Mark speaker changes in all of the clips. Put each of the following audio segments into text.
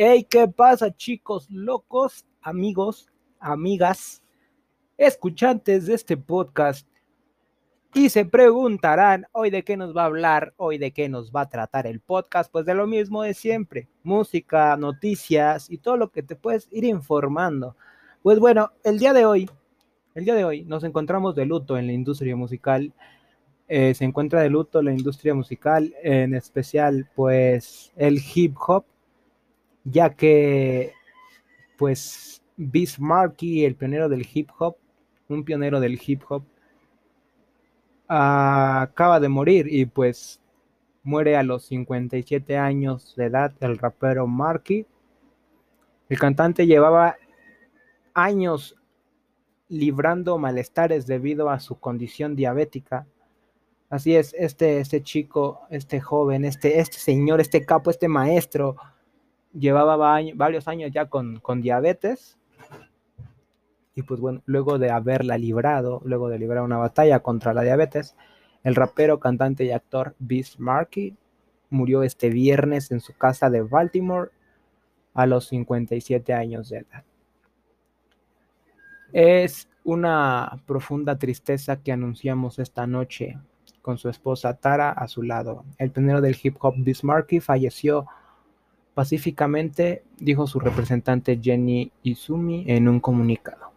Speaker 1: Hey, ¿qué pasa, chicos locos, amigos, amigas, escuchantes de este podcast? Y se preguntarán, hoy de qué nos va a hablar, hoy de qué nos va a tratar el podcast, pues de lo mismo de siempre, música, noticias y todo lo que te puedes ir informando. Pues bueno, el día de hoy, el día de hoy nos encontramos de luto en la industria musical. Eh, se encuentra de luto la industria musical, en especial pues el hip hop ya que pues Bismarcky, el pionero del hip hop, un pionero del hip hop, acaba de morir y pues muere a los 57 años de edad el rapero Marky. El cantante llevaba años librando malestares debido a su condición diabética. Así es, este, este chico, este joven, este, este señor, este capo, este maestro, llevaba varios años ya con, diabetes. Y pues bueno, luego de haberla librado, luego de librar una batalla contra la diabetes, el rapero, cantante y actor Beast Markey murió este viernes en su casa de Baltimore a los 57 años de edad. Es una profunda tristeza que anunciamos esta noche con su esposa Tara a su lado. El pionero del hip hop Markey falleció pacíficamente, dijo su representante Jenny Izumi en un comunicado.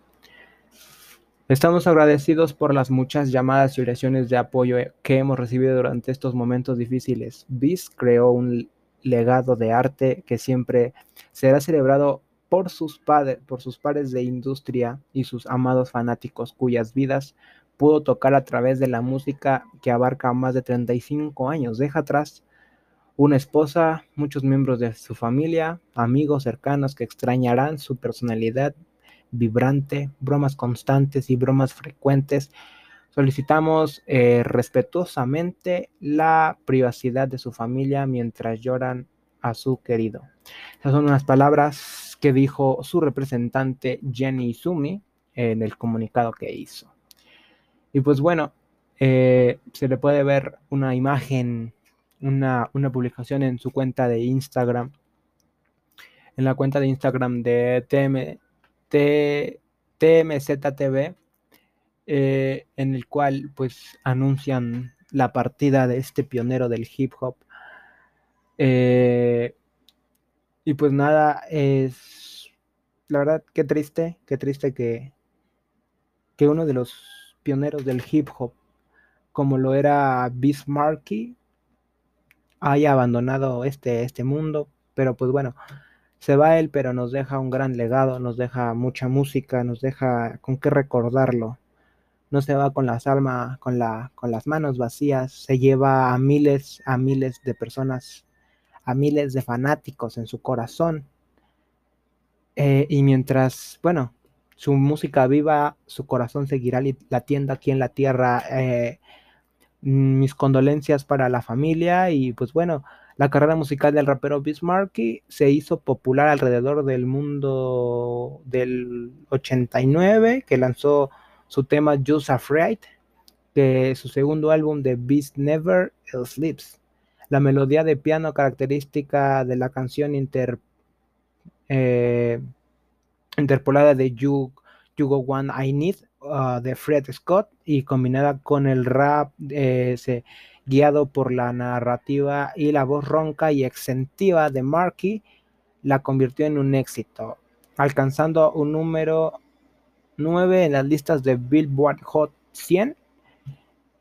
Speaker 1: Estamos agradecidos por las muchas llamadas y oraciones de apoyo que hemos recibido durante estos momentos difíciles. BIS creó un legado de arte que siempre será celebrado por sus, padres, por sus pares de industria y sus amados fanáticos cuyas vidas pudo tocar a través de la música que abarca más de 35 años. Deja atrás una esposa, muchos miembros de su familia, amigos cercanos que extrañarán su personalidad vibrante, bromas constantes y bromas frecuentes. Solicitamos eh, respetuosamente la privacidad de su familia mientras lloran a su querido. Esas son unas palabras que dijo su representante Jenny Sumi en el comunicado que hizo. Y pues bueno, eh, se le puede ver una imagen una, publicación en su cuenta de Instagram, en la cuenta de Instagram de TM, TMZTV, eh, en el cual pues anuncian la partida de este pionero del hip hop. Eh, y pues nada, es la verdad qué triste, qué triste que, que uno de los pioneros del hip hop, como lo era Bismarcky, haya abandonado este, este mundo, pero pues bueno, se va él, pero nos deja un gran legado, nos deja mucha música, nos deja con qué recordarlo. No se va con las almas, con, la, con las manos vacías, se lleva a miles, a miles de personas, a miles de fanáticos en su corazón. Eh, y mientras, bueno, su música viva, su corazón seguirá latiendo aquí en la tierra. Eh, mis condolencias para la familia y pues bueno, la carrera musical del rapero Bismarcky se hizo popular alrededor del mundo del 89, que lanzó su tema Just Afraid, que su segundo álbum de Beast Never Sleeps. La melodía de piano característica de la canción eh, interpolada de You, you Go One I Need Ah, de Fred Scott y combinada con el rap eh, guiado por la narrativa y la voz ronca y exentiva de Marky, la convirtió en un éxito, alcanzando un número 9 en las listas de Billboard Hot 100.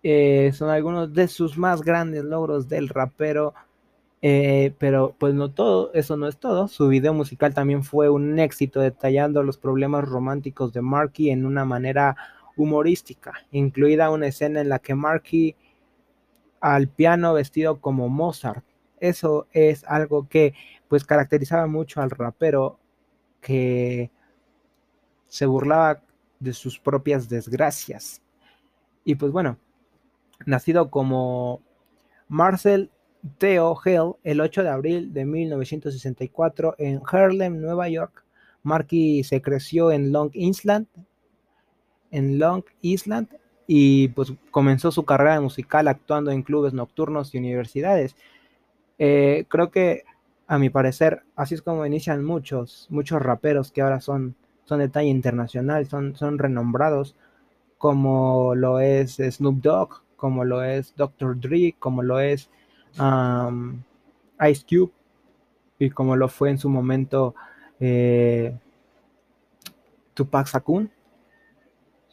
Speaker 1: Eh, son algunos de sus más grandes logros del rapero eh, pero pues no todo, eso no es todo. Su video musical también fue un éxito detallando los problemas románticos de Marky en una manera humorística, incluida una escena en la que Marky al piano vestido como Mozart. Eso es algo que pues caracterizaba mucho al rapero que se burlaba de sus propias desgracias. Y pues bueno, nacido como Marcel Theo Hell el 8 de abril de 1964 en Harlem, Nueva York. Marky se creció en Long Island, en Long Island y pues comenzó su carrera musical actuando en clubes nocturnos y universidades. Eh, creo que a mi parecer, así es como inician muchos, muchos raperos que ahora son, son de talla internacional, son, son renombrados, como lo es Snoop Dogg, como lo es Dr. Dre, como lo es Ice Cube, y como lo fue en su momento eh, Tupac Shakur.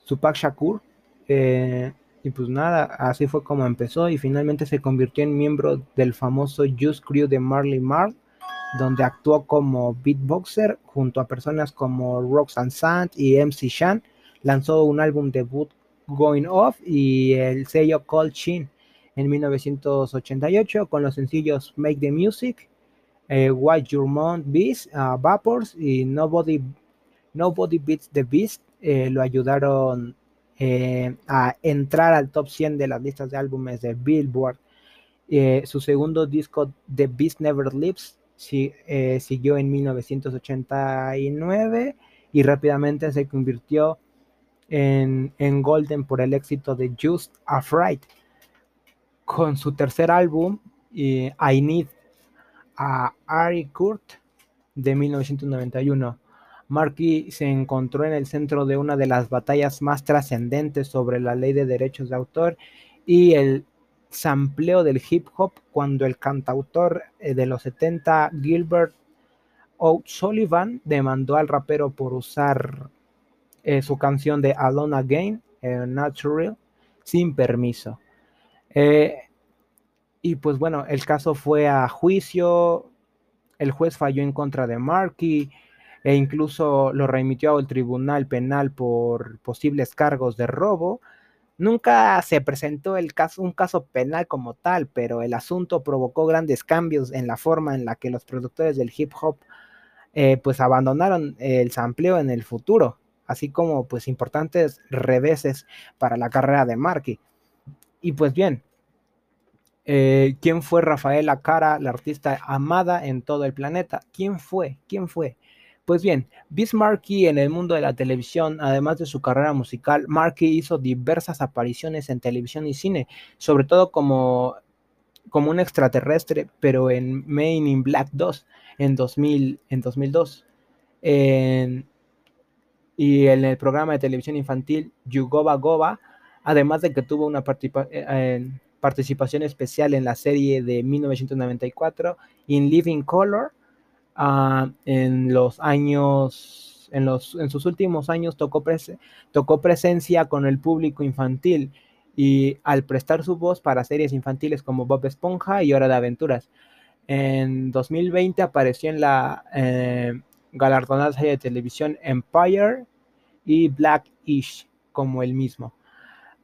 Speaker 1: Tupac Shakur. Eh, y pues nada, así fue como empezó y finalmente se convirtió en miembro del famoso Juice Crew de Marley Marl, donde actuó como beatboxer junto a personas como Roxanne Sant y MC Shan. Lanzó un álbum debut Going Off y el sello Cold Chin en 1988 con los sencillos Make the Music, eh, White Your Mount Beast, uh, Vapors y Nobody, Nobody Beats the Beast. Eh, lo ayudaron eh, a entrar al top 100 de las listas de álbumes de Billboard. Su segundo disco, The Beast Never Lives, siguió en 1989 y rápidamente se convirtió en, en, Golden por el éxito de Just Afraid. Con su tercer álbum, I Need a Ari Kurt, de 1991. Marky se encontró en el centro de una de las batallas más trascendentes sobre la ley de derechos de autor y el sampleo del hip hop cuando el cantautor eh, de los 70 Gilbert O'Sullivan demandó al rapero por usar eh, su canción de Alone Again, eh, Natural, sin permiso. Y pues bueno, el caso fue a juicio, el juez falló en contra de Marky e incluso lo remitió al tribunal penal por posibles cargos de robo. Nunca se presentó el caso, un caso penal como tal, pero el asunto provocó grandes cambios en la forma en la que los productores del hip hop eh, pues abandonaron el sampleo en el futuro, así como pues importantes reveses para la carrera de Marky. Y pues bien, eh, ¿quién fue Rafaela Cara, la artista amada en todo el planeta? ¿Quién fue? ¿Quién fue? Pues bien, Markey en el mundo de la televisión, además de su carrera musical, Markey hizo diversas apariciones en televisión y cine, sobre todo como, como un extraterrestre, pero en Main in Black 2 en, 2000, en 2002. y en el programa de televisión infantil Yugoba Goba, además de que tuvo una eh, participación especial en la serie de 1994 In Living Color Ah, en los años, en, los, en sus últimos años tocó, presencia con el público infantil y al prestar su voz para series infantiles como Bob Esponja y Hora de Aventuras. En 2020 apareció en la eh, galardonada serie de televisión Empire y Black-ish como el mismo.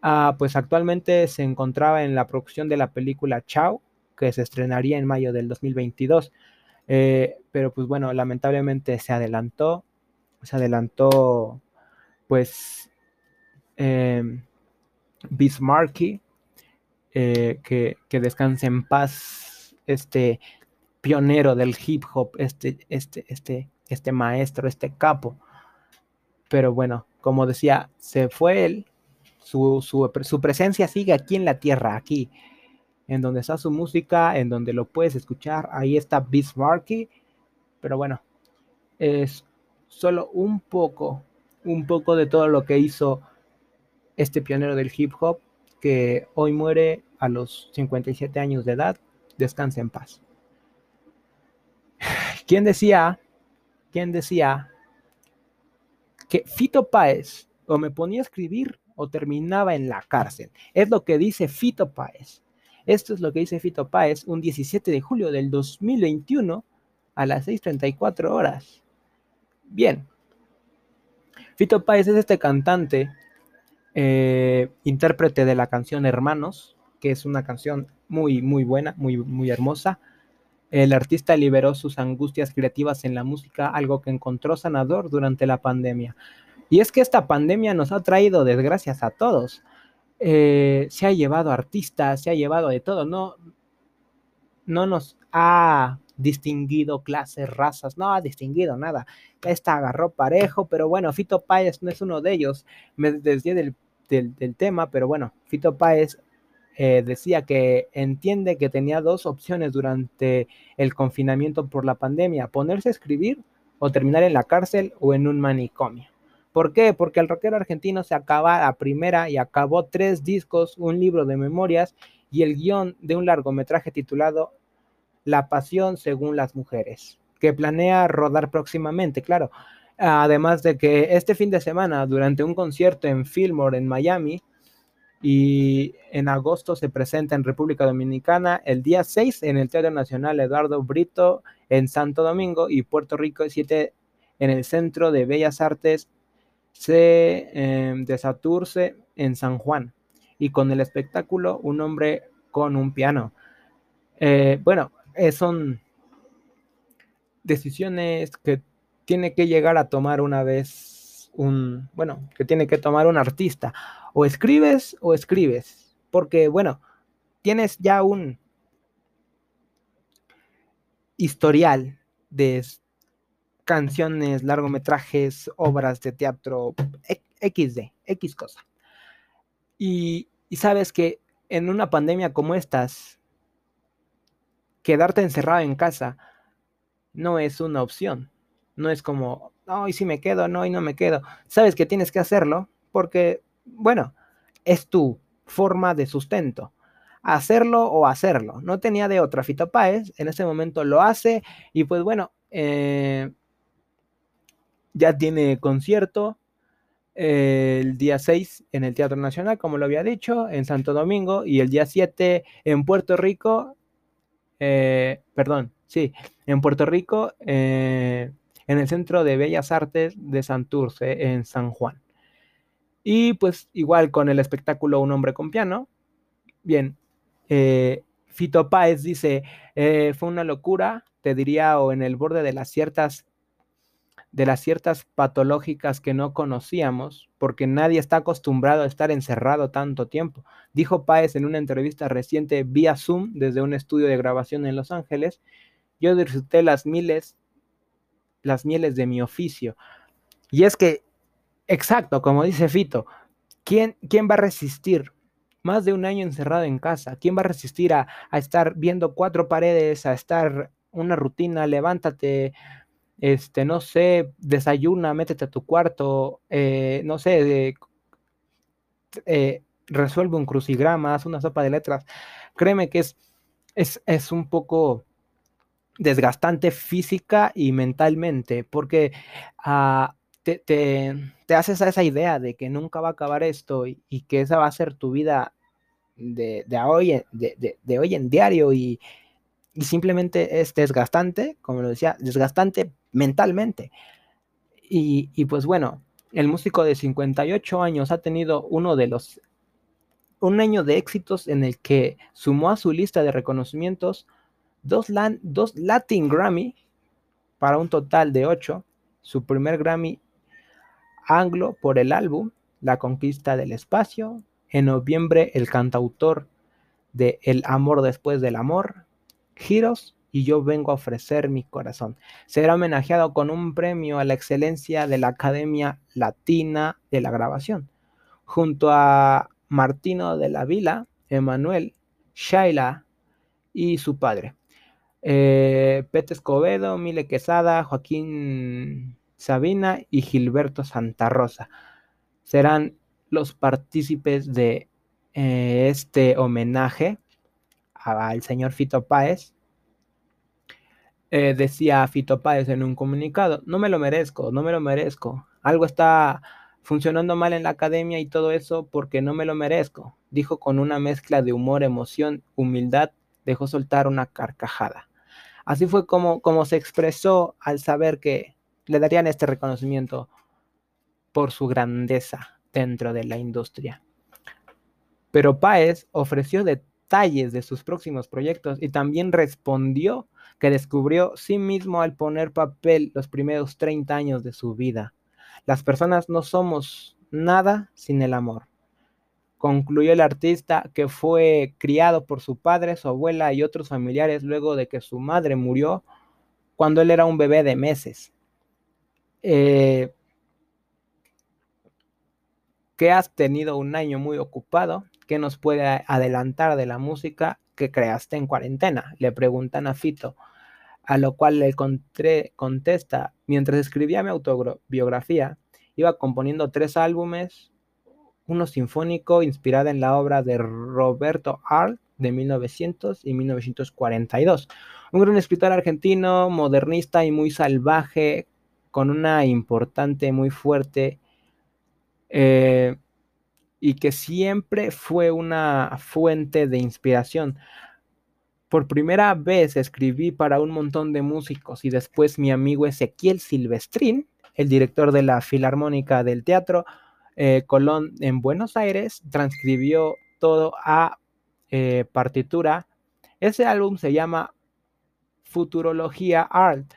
Speaker 1: Ah, pues actualmente se encontraba en la producción de la película Chao, que se estrenaría en mayo del 2022. Eh, pero pues bueno, lamentablemente se adelantó, se adelantó pues eh, Bismarcky, que, que, descanse en paz este pionero del hip hop, este, este, este, este maestro, este capo. Pero bueno, como decía, se fue él, su, su, su presencia sigue aquí en la tierra, aquí en donde está su música, en donde lo puedes escuchar. Ahí está Bismarcky. Pero bueno, es solo un poco, un poco de todo lo que hizo este pionero del hip hop que hoy muere a los 57 años de edad. Descanse en paz. ¿Quién decía? ¿Quién decía que Fito Páez o me ponía a escribir o terminaba en la cárcel? Es lo que dice Fito Páez. Esto es lo que dice Fito Páez un 17 de julio del 2021 a las 6.34 horas. Bien. Fito Páez es este cantante, eh, intérprete de la canción Hermanos, que es una canción muy, muy buena, muy, muy hermosa. El artista liberó sus angustias creativas en la música, algo que encontró sanador durante la pandemia. Y es que esta pandemia nos ha traído desgracias a todos. Eh, se ha llevado artistas, se ha llevado de todo, no, no nos ha distinguido clases, razas, no ha distinguido nada. Esta agarró parejo, pero bueno, Fito Páez no es uno de ellos. Me desvié del, del, tema, pero bueno, Fito Páez eh, decía que entiende que tenía dos opciones durante el confinamiento por la pandemia, ponerse a escribir o terminar en la cárcel o en un manicomio. ¿Por qué? Porque el rockero argentino se acaba a primera y acabó tres discos, un libro de memorias y el guion de un largometraje titulado La pasión según las mujeres, que planea rodar próximamente, claro. Además de que este fin de semana, durante un concierto en Fillmore, en Miami, y en agosto se presenta en República Dominicana el día 6 en el Teatro Nacional Eduardo Brito en Santo Domingo y Puerto Rico el 7 en el Centro de Bellas Artes em, de Saturce en San Juan y con el espectáculo Un hombre con un piano. Eh, bueno, eh, son decisiones que tiene que llegar a tomar una vez un, bueno, que tiene que tomar un artista o escribes o escribes, porque bueno, tienes ya un historial de canciones, largometrajes, obras de teatro, XD, X cosa. Y, y sabes que en una pandemia como estas, quedarte encerrado en casa no es una opción. No es como, no, y si me quedo, no, y no me quedo. Sabes que tienes que hacerlo porque bueno, es tu forma de sustento. Hacerlo o hacerlo. No tenía de otra. Fito Páez en ese momento lo hace y pues bueno, eh, ya tiene concierto eh, el día 6 en el Teatro Nacional, como lo había dicho, en Santo Domingo y el día 7 en Puerto Rico. Eh, perdón, sí, en Puerto Rico, en el Centro de Bellas Artes de Santurce, en San Juan. Y pues igual con el espectáculo Un hombre con piano. Bien, eh, Fito Páez dice, eh, fue una locura, te diría, o en el borde de las ciertas de las ciertas patológicas que no conocíamos, porque nadie está acostumbrado a estar encerrado tanto tiempo. Dijo Páez en una entrevista reciente vía Zoom desde un estudio de grabación en Los Ángeles, yo disfruté las miles, las mieles de mi oficio. Y es que Exacto, como dice Fito, ¿quién, quién va a resistir más de un año encerrado en casa? ¿Quién va a resistir a, estar viendo cuatro paredes, a estar una rutina, levántate, este, no sé, desayuna, métete a tu cuarto, eh, no sé, eh, resuelve un crucigrama, haz una sopa de letras. Créeme que es, es, un poco desgastante física y mentalmente, porque a te, haces a esa idea de que nunca va a acabar esto y, que esa va a ser tu vida de, hoy, de, hoy en diario y, simplemente es desgastante, como lo decía, desgastante mentalmente. Y, y, pues bueno, el músico de 58 años ha tenido uno de los, un año de éxitos en el que sumó a su lista de reconocimientos dos, dos Latin Grammy para un total de 8, su primer Grammy anglo por el álbum La conquista del espacio. En noviembre el cantautor de El amor después del amor, Giros y yo vengo a ofrecer mi corazón. Será homenajeado con un premio a la excelencia de la Academia Latina de la Grabación, junto a Martino de la Vila, Emanuel, Shaila y su padre. Eh, Pete Escobedo, Mile Quesada, Joaquín Sabina y Gilberto Santa Rosa. Serán los partícipes de eh, este homenaje al señor Fito Páez. Eh, decía Fito Páez en un comunicado, no me lo merezco, no me lo merezco. Algo está funcionando mal en la academia y todo eso porque no me lo merezco. Dijo con una mezcla de humor, emoción, humildad, dejó soltar una carcajada. Así fue como, como se expresó al saber que le darían este reconocimiento por su grandeza dentro de la industria. Pero Páez ofreció detalles de sus próximos proyectos y también respondió que descubrió sí mismo al poner papel los primeros 30 años de su vida. Las personas no somos nada sin el amor. Concluyó el artista que fue criado por su padre, su abuela y otros familiares luego de que su madre murió cuando él era un bebé de meses. Eh, que has tenido un año muy ocupado, ¿qué nos puede adelantar de la música que creaste en cuarentena? Le preguntan a Fito, a lo cual le contesta, mientras escribía mi autobiografía, iba componiendo tres álbumes, uno sinfónico inspirado en la obra de Roberto Arlt de 1900 y 1942. Un gran escritor argentino, modernista y muy salvaje, con una importante, muy fuerte, eh, y que siempre fue una fuente de inspiración. Por primera vez escribí para un montón de músicos y después mi amigo Ezequiel Silvestrín, el director de la Filarmónica del Teatro eh, Colón en Buenos Aires, transcribió todo a eh, partitura. Ese álbum se llama Futurología Art,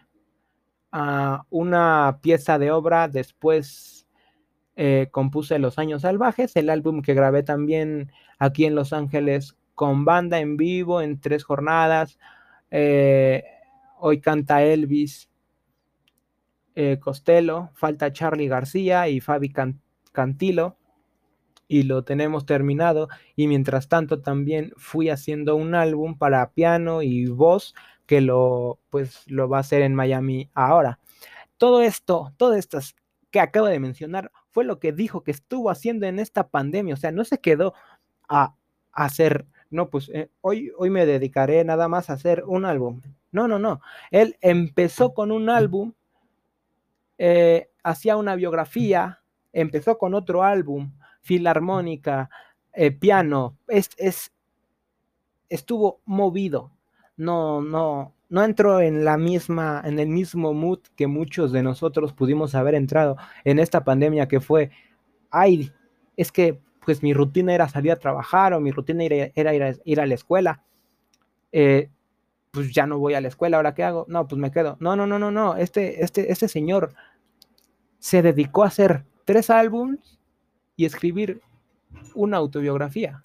Speaker 1: una pieza de obra después eh, compuse Los Años Salvajes, el álbum que grabé también aquí en Los Ángeles con banda en vivo en tres jornadas. Eh, hoy canta Elvis eh, Costello, falta Charlie García y Fabi Cantilo y lo tenemos terminado y mientras tanto también fui haciendo un álbum para piano y voz que lo pues lo va a hacer en Miami ahora. Todo esto, todas estas que acabo de mencionar fue lo que dijo que estuvo haciendo en esta pandemia, o sea, no se quedó a hacer no, pues eh, hoy, hoy me dedicaré nada más a hacer un álbum. No, no, no. Él empezó con un álbum, eh, hacía una biografía, empezó con otro álbum, filarmónica, eh, piano, es, es, estuvo movido. No, no, no entró en la misma, en el mismo mood que muchos de nosotros pudimos haber entrado en esta pandemia que fue, ay, es que pues mi rutina era salir a trabajar o mi rutina era, ir, a, la escuela. Eh, pues ya no voy a la escuela, ¿ahora qué hago? No, pues me quedo. No, no, no, no, no. Este, este, este señor se dedicó a hacer tres álbums y escribir una autobiografía.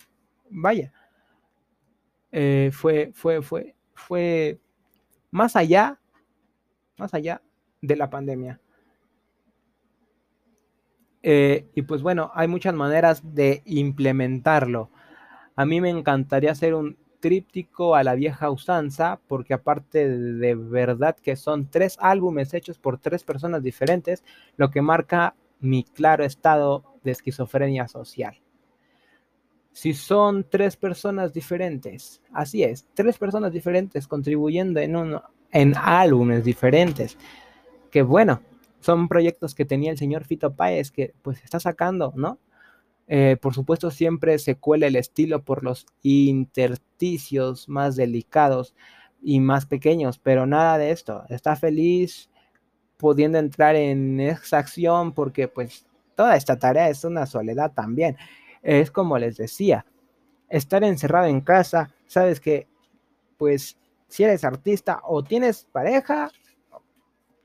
Speaker 1: Vaya. Eh, fue, fue, fue, fue más allá, más allá de la pandemia. Eh, y pues bueno, hay muchas maneras de implementarlo. A mí me encantaría hacer un tríptico a la vieja usanza, porque aparte de verdad que son tres álbumes hechos por tres personas diferentes, lo que marca mi claro estado de esquizofrenia social. Si son tres personas diferentes, así es, tres personas diferentes contribuyendo en, en álbumes diferentes, que bueno, son proyectos que tenía el señor Fito Páez que pues está sacando, ¿no? Eh, por supuesto siempre se cuela el estilo por los intersticios más delicados y más pequeños, pero nada de esto. Está feliz pudiendo entrar en esa acción porque pues toda esta tarea es una soledad también. Es como les decía, estar encerrado en casa, sabes que pues si eres artista o tienes pareja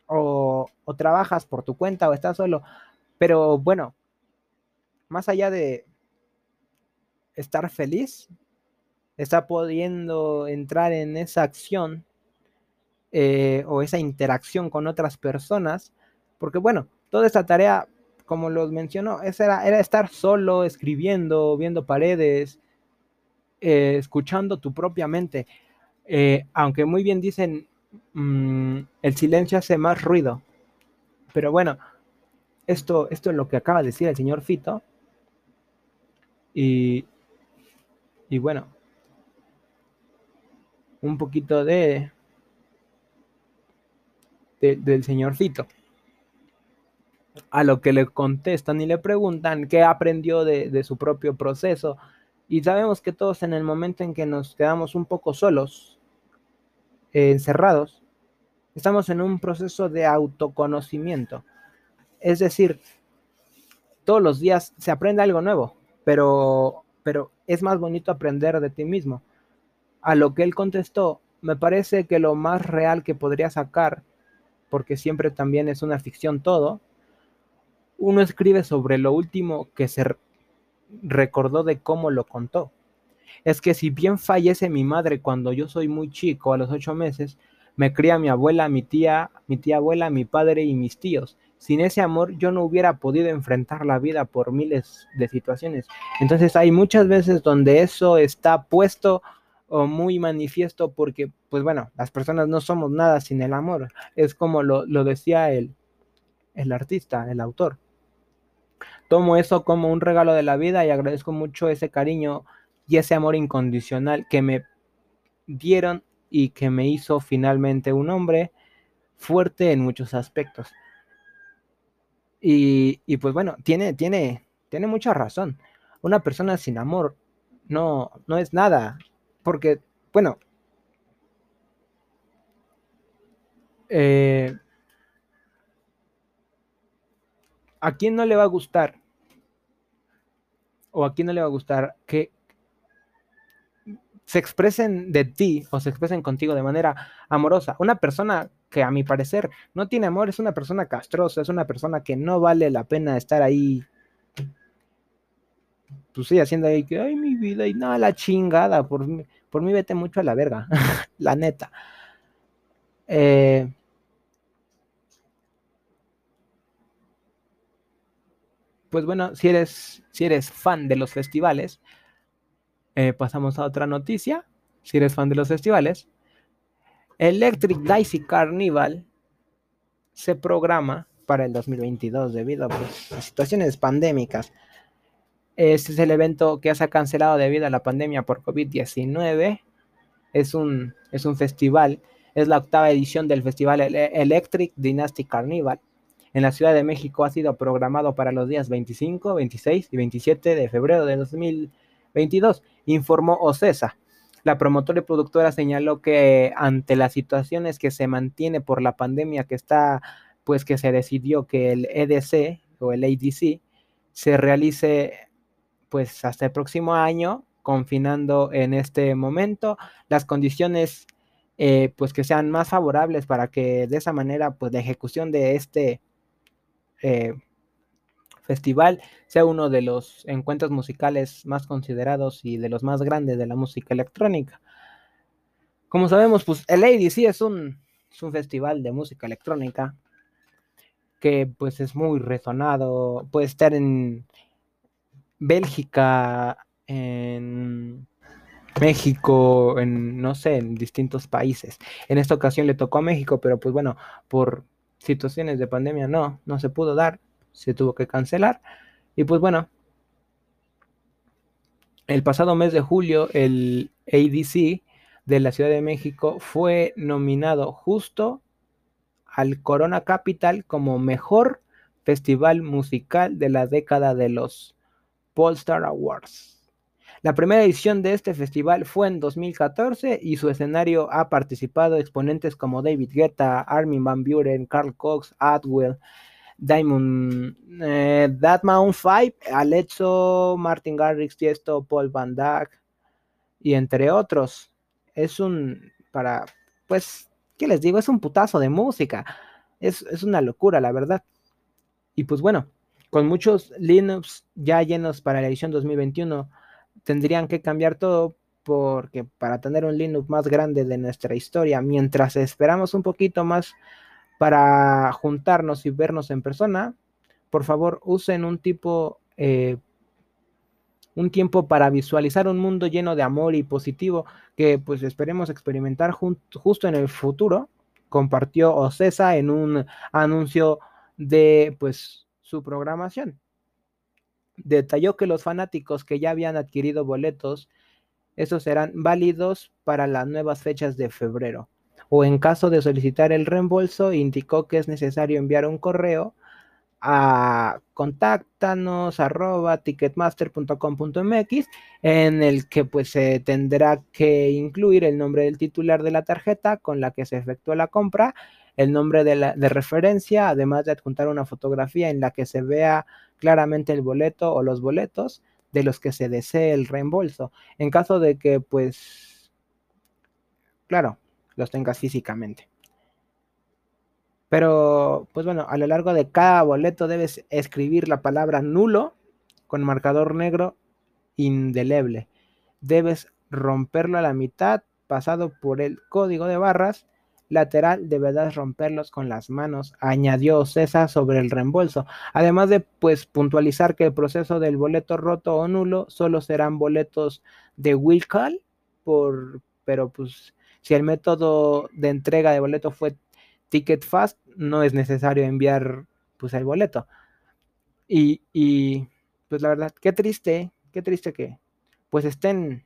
Speaker 1: o, trabajas por tu cuenta o estás solo. Pero bueno, más allá de estar feliz, está pudiendo entrar en esa acción eh, o esa interacción con otras personas, porque bueno, toda esta tarea, como los mencionó, era, era estar solo, escribiendo, viendo paredes, eh, escuchando tu propia mente. Eh, aunque muy bien dicen Mm, el silencio hace más ruido. Pero bueno, esto, esto es lo que acaba de decir el señor Fito. Y, y bueno, un poquito de, del señor Fito. A lo que le contestan y le preguntan qué aprendió de, su propio proceso. Y sabemos que todos en el momento en que nos quedamos un poco solos, encerrados, estamos en un proceso de autoconocimiento. Es decir, todos los días se aprende algo nuevo, pero, pero es más bonito aprender de ti mismo. A lo que él contestó, me parece que lo más real que podría sacar, porque siempre también es una ficción todo, uno escribe sobre lo último que se recordó de cómo lo contó es que si bien fallece mi madre cuando yo soy muy chico, a los ocho meses, me cría mi abuela, mi tía, mi tía abuela, mi padre y mis tíos. sin ese amor yo no hubiera podido enfrentar la vida por miles de situaciones. Entonces hay muchas veces donde eso está puesto o muy manifiesto porque, pues bueno, las personas no somos nada sin el amor. Es como lo, decía el, el artista, el autor. Tomo eso como un regalo de la vida y agradezco mucho ese cariño y ese amor incondicional que me dieron y que me hizo finalmente un hombre fuerte en muchos aspectos. Y, y, pues bueno, tiene, tiene, tiene mucha razón. Una persona sin amor no, no es nada. Porque, bueno, eh, ¿a quién no le va a gustar? ¿O a quién no le va a gustar que se expresen de ti o se expresen contigo de manera amorosa? Una persona que a mi parecer no tiene amor es una persona castrosa, es una persona que no vale la pena estar ahí pues sí, haciendo ahí que, ay, mi vida, y nada, la chingada, por, por mí vete mucho a la verga, la neta. Eh, pues bueno, si eres, si eres fan de los festivales, eh, pasamos a otra noticia. Si eres fan de los festivales, Electric Daisy Carnival se programa para el 2022 debido pues, a situaciones pandémicas. Este es el evento que se ha cancelado debido a la pandemia por COVID-19. Es un, es un festival, es la octava edición del festival Electric Dynasty Carnival. En la Ciudad de México ha sido programado para los días 25, 26 y 27 de febrero de 2022, informó OCESA. La promotora y productora señaló que ante las situaciones que se mantiene por la pandemia que está, pues que se decidió que el EDC o el ADC se realice pues hasta el próximo año, confinando en este momento las condiciones eh, pues que sean más favorables para que de esa manera pues la ejecución de este eh, festival sea uno de los encuentros musicales más considerados y de los más grandes de la música electrónica. Como sabemos, pues el ADC es un, es un festival de música electrónica que pues es muy resonado, puede estar en, Bélgica, en México, en no sé, en distintos países. En esta ocasión le tocó a México, pero pues bueno, por situaciones de pandemia no, no se pudo dar, se tuvo que cancelar. Y pues bueno, el pasado mes de julio el ADC de la Ciudad de México fue nominado justo al Corona Capital como mejor festival musical de la década de los Polestar Awards. La primera edición de este festival fue en 2014 y su escenario ha participado exponentes como David Guetta, Armin Van Buren, Carl Cox, Atwell, Diamond, eh, That Mount 5, Alesso, Martin Garrix, Tiesto, Paul Van Dyck y entre otros. Es un, para, pues, ¿qué les digo? Es un putazo de música. Es, es una locura, la verdad. Y pues bueno, con muchos Linux ya llenos para la edición 2021, tendrían que cambiar todo porque para tener un Linux más grande de nuestra historia, mientras esperamos un poquito más para juntarnos y vernos en persona, por favor usen un tipo, eh, un tiempo para visualizar un mundo lleno de amor y positivo que pues esperemos experimentar justo en el futuro, compartió Ocesa en un anuncio de pues su programación. Detalló que los fanáticos que ya habían adquirido boletos, esos serán válidos para las nuevas fechas de febrero. O en caso de solicitar el reembolso, indicó que es necesario enviar un correo a contáctanos en el que pues se tendrá que incluir el nombre del titular de la tarjeta con la que se efectuó la compra el nombre de, la, de referencia, además de adjuntar una fotografía en la que se vea claramente el boleto o los boletos de los que se desee el reembolso. En caso de que, pues, claro, los tengas físicamente. Pero, pues bueno, a lo largo de cada boleto debes escribir la palabra nulo con marcador negro indeleble. Debes romperlo a la mitad pasado por el código de barras lateral deberás romperlos con las manos, añadió César sobre el reembolso, además de pues puntualizar que el proceso del boleto roto o nulo solo serán boletos de will call, por, pero pues si el método de entrega de boleto fue ticket fast, no es necesario enviar pues el boleto. Y, y pues la verdad, qué triste, qué triste que pues estén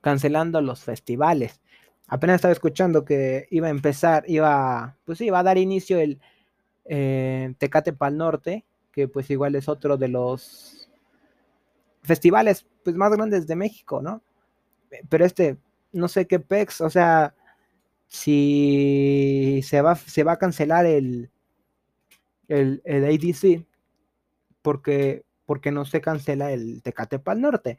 Speaker 1: cancelando los festivales. Apenas estaba escuchando que iba a empezar, iba, pues iba a dar inicio el eh, Tecate Pal Norte, que pues igual es otro de los festivales pues más grandes de México, ¿no? Pero este, no sé qué pex, o sea, si se va, se va a cancelar el, el, el ADC, porque, porque no se cancela el Tecate Pal Norte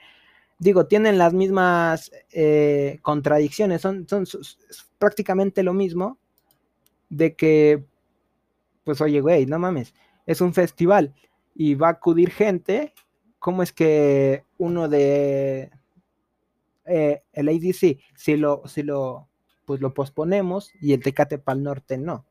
Speaker 1: digo, tienen las mismas eh, contradicciones, son, son, prácticamente lo mismo de que, pues oye, güey, no mames, es un festival y va a acudir gente, ¿cómo es que uno de eh, el ADC, si lo, si lo, pues lo posponemos y el Tecate Pal Norte no?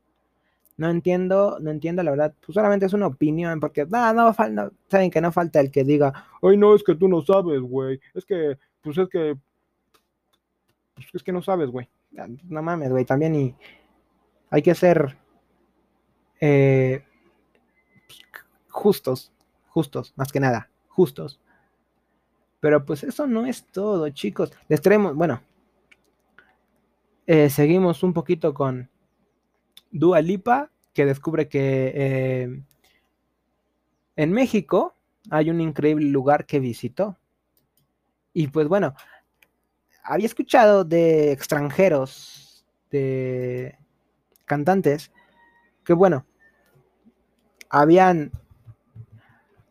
Speaker 1: No entiendo, no entiendo, la verdad, pues solamente es una opinión, porque no, no, falta, saben que no falta el que diga, ay, no, es que tú no sabes, güey, es que, pues es que, pues es que no sabes, güey, no mames, güey, también y hay que ser eh, justos, justos, más que nada, justos. Pero pues eso no es todo, chicos. Les traemos, bueno, eh, seguimos un poquito con Dua Lipa, que descubre que eh, en México hay un increíble lugar que visitó. Y pues bueno, había escuchado de extranjeros, de cantantes, que bueno, habían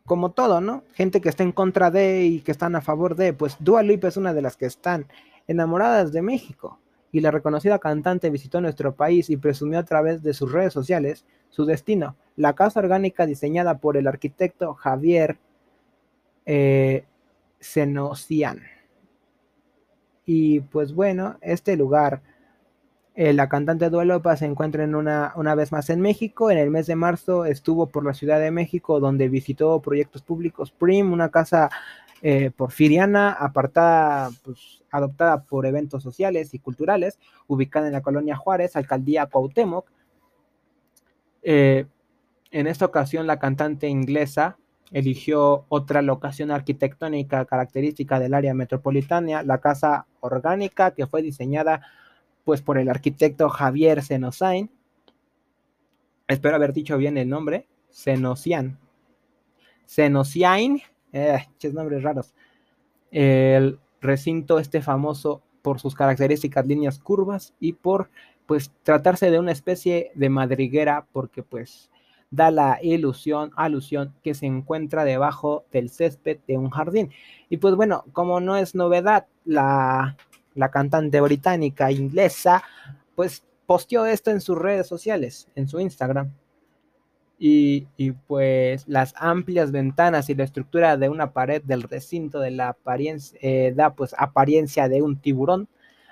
Speaker 1: como todo, ¿no? Gente que está en contra de y que están a favor de, pues Dua Lipa es una de las que están enamoradas de México y la reconocida cantante visitó nuestro país y presumió a través de sus redes sociales su destino, la casa orgánica diseñada por el arquitecto Javier eh, Y pues bueno, este lugar, eh, la cantante Duelopa se encuentra en una, una vez más en México. En el mes de marzo estuvo por la Ciudad de México, donde visitó proyectos públicos PRIM, una casa eh, porfiriana, apartada, pues, adoptada por eventos sociales y culturales, ubicada en la colonia Juárez, alcaldía Cuauhtémoc. Eh, en esta ocasión, la cantante inglesa eligió otra locación arquitectónica característica del área metropolitana, la casa orgánica que fue diseñada pues por el arquitecto Javier Senosian. Espero haber dicho bien el nombre, Senosian. Senosian eh, nombres raros. El recinto este famoso por sus características líneas curvas y por pues tratarse de una especie de madriguera porque pues da la ilusión, alusión que se encuentra debajo del césped de un jardín. Y pues bueno, como no es novedad, la, la cantante británica inglesa pues posteó esto en sus redes sociales, en su Instagram. Y, pues las amplias ventanas y la estructura de una pared del recinto de la apariencia eh, da pues apariencia de un tiburón.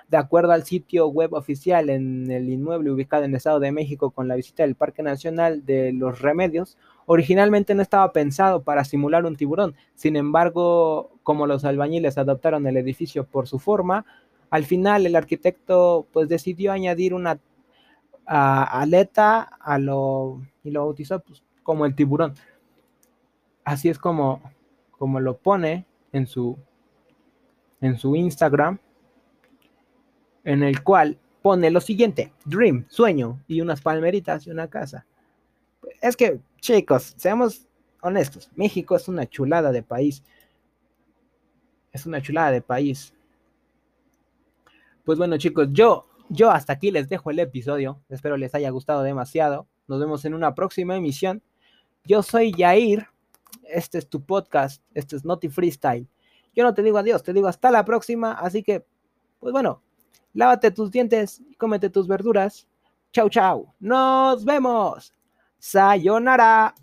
Speaker 1: De acuerdo al sitio web oficial en el inmueble ubicado en el Estado de México con la visita del Parque Nacional de los Remedios, originalmente no estaba pensado para simular un tiburón. Sin embargo, como los albañiles adoptaron el edificio por su forma, al final el arquitecto pues decidió añadir una aleta a lo y lo bautizó pues, como el tiburón. Así es como, como lo pone en su, en su Instagram, en el cual pone lo siguiente, dream, sueño, y unas palmeritas y una casa. Es que, chicos, seamos honestos, México es una chulada de país. Es una chulada de país. Pues bueno, chicos, yo, yo hasta aquí les dejo el episodio. Espero les haya gustado demasiado. Nos vemos en una próxima emisión. Yo soy Yair. Este es tu podcast. Este es Noti Freestyle. Yo no te digo adiós, te digo hasta la próxima. Así que, pues bueno, lávate tus dientes y cómete tus verduras. Chau, chau. Nos vemos. Sayonara.